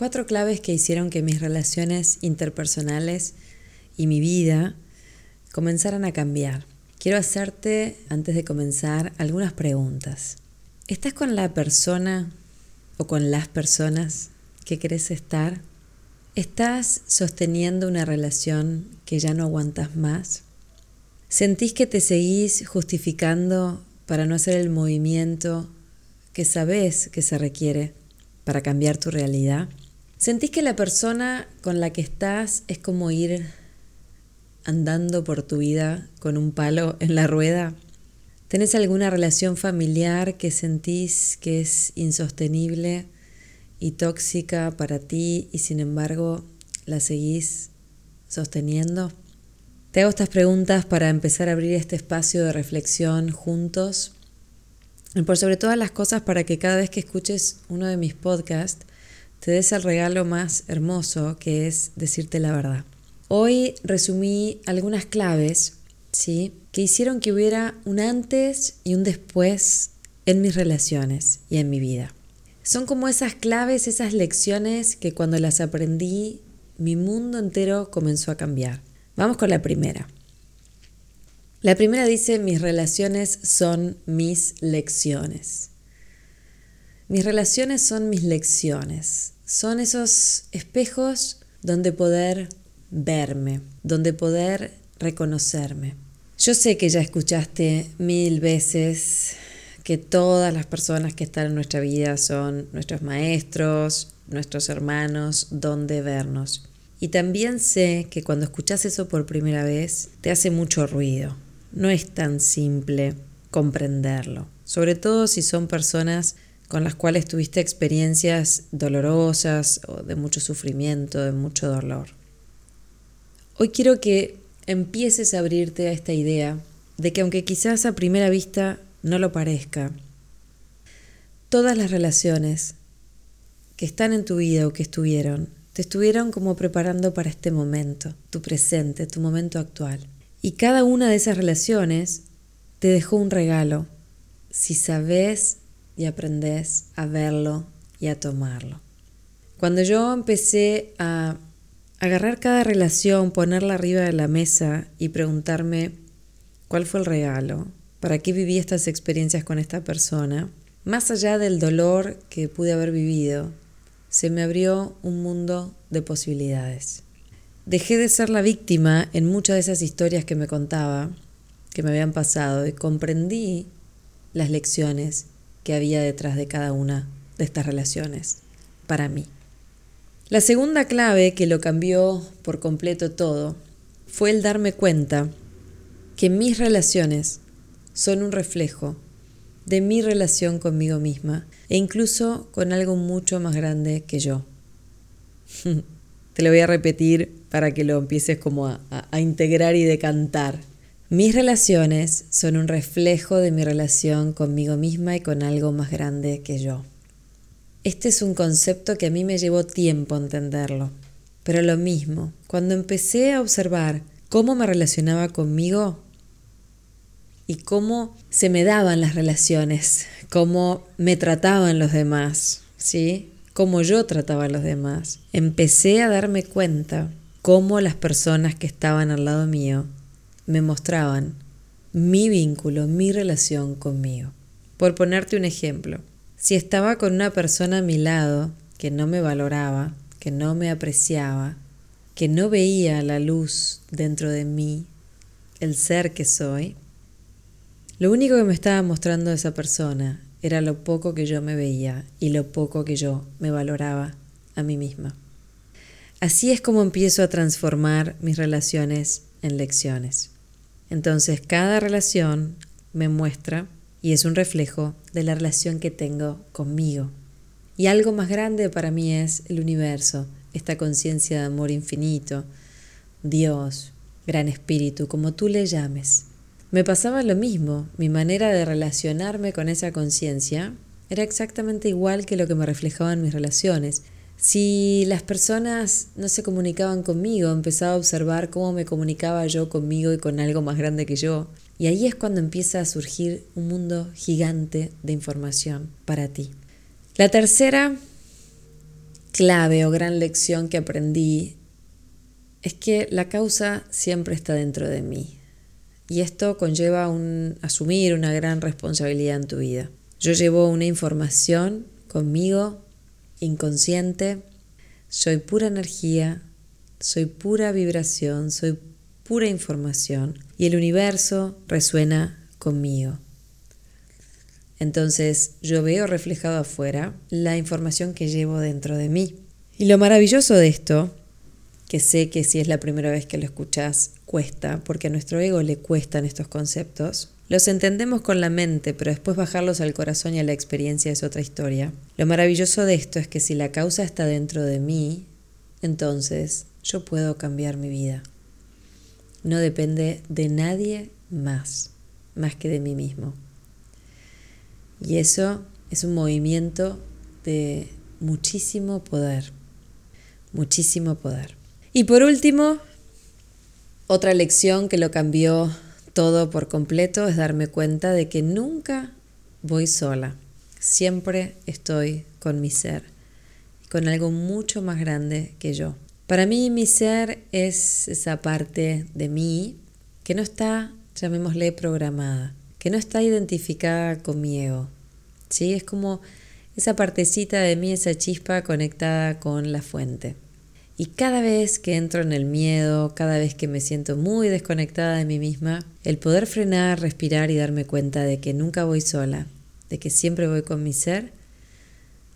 cuatro claves que hicieron que mis relaciones interpersonales y mi vida comenzaran a cambiar. Quiero hacerte, antes de comenzar, algunas preguntas. ¿Estás con la persona o con las personas que querés estar? ¿Estás sosteniendo una relación que ya no aguantas más? ¿Sentís que te seguís justificando para no hacer el movimiento que sabes que se requiere para cambiar tu realidad? ¿Sentís que la persona con la que estás es como ir andando por tu vida con un palo en la rueda? ¿Tenés alguna relación familiar que sentís que es insostenible y tóxica para ti y sin embargo la seguís sosteniendo? Te hago estas preguntas para empezar a abrir este espacio de reflexión juntos y por sobre todas las cosas para que cada vez que escuches uno de mis podcasts te des el regalo más hermoso que es decirte la verdad. Hoy resumí algunas claves, ¿sí? Que hicieron que hubiera un antes y un después en mis relaciones y en mi vida. Son como esas claves, esas lecciones que cuando las aprendí, mi mundo entero comenzó a cambiar. Vamos con la primera. La primera dice, mis relaciones son mis lecciones. Mis relaciones son mis lecciones, son esos espejos donde poder verme, donde poder reconocerme. Yo sé que ya escuchaste mil veces que todas las personas que están en nuestra vida son nuestros maestros, nuestros hermanos, donde vernos. Y también sé que cuando escuchas eso por primera vez te hace mucho ruido. No es tan simple comprenderlo, sobre todo si son personas con las cuales tuviste experiencias dolorosas o de mucho sufrimiento, de mucho dolor. Hoy quiero que empieces a abrirte a esta idea de que aunque quizás a primera vista no lo parezca, todas las relaciones que están en tu vida o que estuvieron, te estuvieron como preparando para este momento, tu presente, tu momento actual. Y cada una de esas relaciones te dejó un regalo si sabes y aprendes a verlo y a tomarlo. Cuando yo empecé a agarrar cada relación, ponerla arriba de la mesa y preguntarme cuál fue el regalo, para qué viví estas experiencias con esta persona, más allá del dolor que pude haber vivido, se me abrió un mundo de posibilidades. Dejé de ser la víctima en muchas de esas historias que me contaba, que me habían pasado, y comprendí las lecciones que había detrás de cada una de estas relaciones para mí. La segunda clave que lo cambió por completo todo fue el darme cuenta que mis relaciones son un reflejo de mi relación conmigo misma e incluso con algo mucho más grande que yo. Te lo voy a repetir para que lo empieces como a, a integrar y decantar. Mis relaciones son un reflejo de mi relación conmigo misma y con algo más grande que yo. Este es un concepto que a mí me llevó tiempo entenderlo, pero lo mismo, cuando empecé a observar cómo me relacionaba conmigo y cómo se me daban las relaciones, cómo me trataban los demás, ¿sí? Cómo yo trataba a los demás, empecé a darme cuenta cómo las personas que estaban al lado mío me mostraban mi vínculo, mi relación conmigo. Por ponerte un ejemplo, si estaba con una persona a mi lado que no me valoraba, que no me apreciaba, que no veía la luz dentro de mí, el ser que soy, lo único que me estaba mostrando esa persona era lo poco que yo me veía y lo poco que yo me valoraba a mí misma. Así es como empiezo a transformar mis relaciones en lecciones. Entonces cada relación me muestra y es un reflejo de la relación que tengo conmigo. Y algo más grande para mí es el universo, esta conciencia de amor infinito, Dios, Gran Espíritu, como tú le llames. Me pasaba lo mismo, mi manera de relacionarme con esa conciencia era exactamente igual que lo que me reflejaba en mis relaciones. Si las personas no se comunicaban conmigo, empezaba a observar cómo me comunicaba yo conmigo y con algo más grande que yo. Y ahí es cuando empieza a surgir un mundo gigante de información para ti. La tercera clave o gran lección que aprendí es que la causa siempre está dentro de mí. Y esto conlleva un, asumir una gran responsabilidad en tu vida. Yo llevo una información conmigo inconsciente, soy pura energía, soy pura vibración, soy pura información y el universo resuena conmigo. Entonces yo veo reflejado afuera la información que llevo dentro de mí. Y lo maravilloso de esto, que sé que si es la primera vez que lo escuchas, cuesta, porque a nuestro ego le cuestan estos conceptos, los entendemos con la mente, pero después bajarlos al corazón y a la experiencia es otra historia. Lo maravilloso de esto es que si la causa está dentro de mí, entonces yo puedo cambiar mi vida. No depende de nadie más, más que de mí mismo. Y eso es un movimiento de muchísimo poder, muchísimo poder. Y por último, otra lección que lo cambió todo por completo es darme cuenta de que nunca voy sola. Siempre estoy con mi ser, con algo mucho más grande que yo. Para mí mi ser es esa parte de mí que no está, llamémosle, programada, que no está identificada con mi ego. ¿sí? Es como esa partecita de mí, esa chispa conectada con la fuente. Y cada vez que entro en el miedo, cada vez que me siento muy desconectada de mí misma, el poder frenar, respirar y darme cuenta de que nunca voy sola, de que siempre voy con mi ser,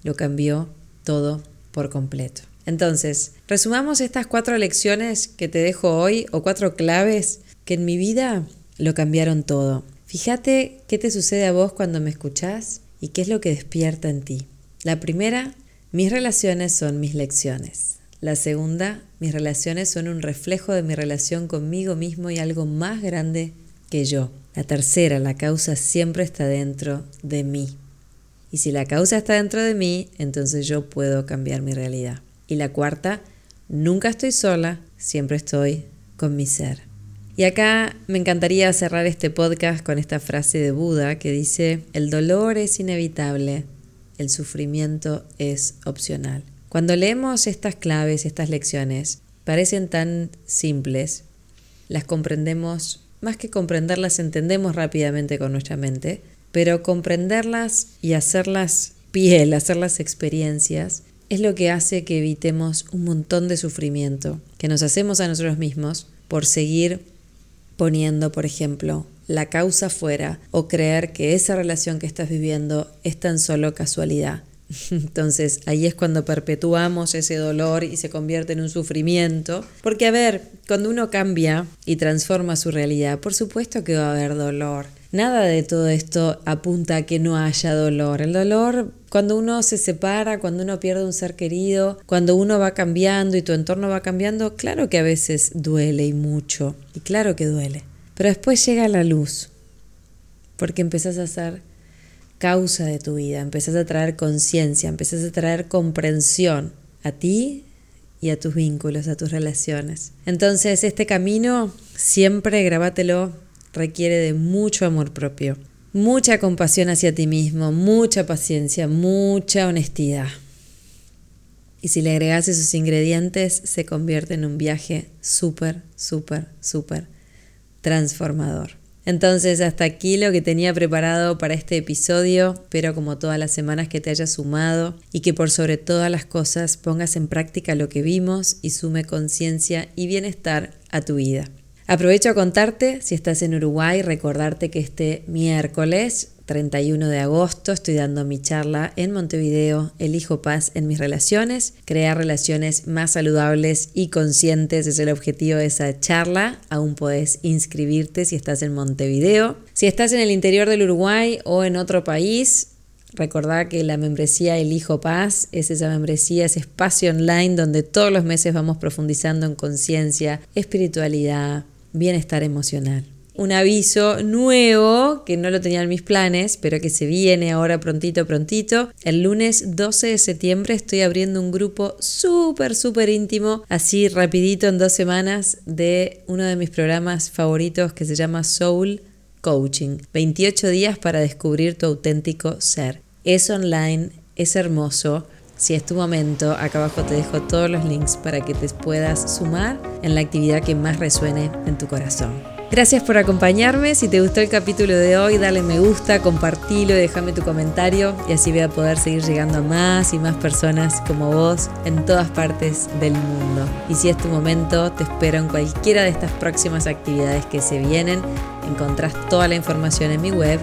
lo cambió todo por completo. Entonces, resumamos estas cuatro lecciones que te dejo hoy o cuatro claves que en mi vida lo cambiaron todo. Fíjate qué te sucede a vos cuando me escuchás y qué es lo que despierta en ti. La primera, mis relaciones son mis lecciones. La segunda, mis relaciones son un reflejo de mi relación conmigo mismo y algo más grande que yo. La tercera, la causa siempre está dentro de mí. Y si la causa está dentro de mí, entonces yo puedo cambiar mi realidad. Y la cuarta, nunca estoy sola, siempre estoy con mi ser. Y acá me encantaría cerrar este podcast con esta frase de Buda que dice, el dolor es inevitable, el sufrimiento es opcional. Cuando leemos estas claves, estas lecciones, parecen tan simples, las comprendemos, más que comprenderlas, entendemos rápidamente con nuestra mente, pero comprenderlas y hacerlas piel, hacerlas experiencias, es lo que hace que evitemos un montón de sufrimiento que nos hacemos a nosotros mismos por seguir poniendo, por ejemplo, la causa fuera o creer que esa relación que estás viviendo es tan solo casualidad entonces ahí es cuando perpetuamos ese dolor y se convierte en un sufrimiento. Porque a ver, cuando uno cambia y transforma su realidad, por supuesto que va a haber dolor. Nada de todo esto apunta a que no haya dolor. El dolor, cuando uno se separa, cuando uno pierde un ser querido, cuando uno va cambiando y tu entorno va cambiando, claro que a veces duele y mucho. Y claro que duele. Pero después llega la luz. Porque empezás a ser causa de tu vida, empezás a traer conciencia, empezás a traer comprensión a ti y a tus vínculos, a tus relaciones. Entonces, este camino, siempre grabátelo, requiere de mucho amor propio, mucha compasión hacia ti mismo, mucha paciencia, mucha honestidad. Y si le agregas esos ingredientes, se convierte en un viaje súper, súper, súper transformador. Entonces hasta aquí lo que tenía preparado para este episodio, pero como todas las semanas que te haya sumado y que por sobre todas las cosas pongas en práctica lo que vimos y sume conciencia y bienestar a tu vida. Aprovecho a contarte, si estás en Uruguay, recordarte que este miércoles 31 de agosto estoy dando mi charla en Montevideo, Elijo paz en mis relaciones. Crear relaciones más saludables y conscientes es el objetivo de esa charla. Aún podés inscribirte si estás en Montevideo. Si estás en el interior del Uruguay o en otro país, Recordá que la membresía Elijo Paz es esa membresía, ese espacio online donde todos los meses vamos profundizando en conciencia, espiritualidad, bienestar emocional un aviso nuevo que no lo tenía en mis planes, pero que se viene ahora prontito, prontito. El lunes 12 de septiembre estoy abriendo un grupo súper, súper íntimo, así rapidito en dos semanas, de uno de mis programas favoritos que se llama Soul Coaching. 28 días para descubrir tu auténtico ser. Es online, es hermoso. Si es tu momento, acá abajo te dejo todos los links para que te puedas sumar en la actividad que más resuene en tu corazón. Gracias por acompañarme. Si te gustó el capítulo de hoy, dale me gusta, compartilo, déjame tu comentario y así voy a poder seguir llegando a más y más personas como vos en todas partes del mundo. Y si es tu momento, te espero en cualquiera de estas próximas actividades que se vienen. Encontrás toda la información en mi web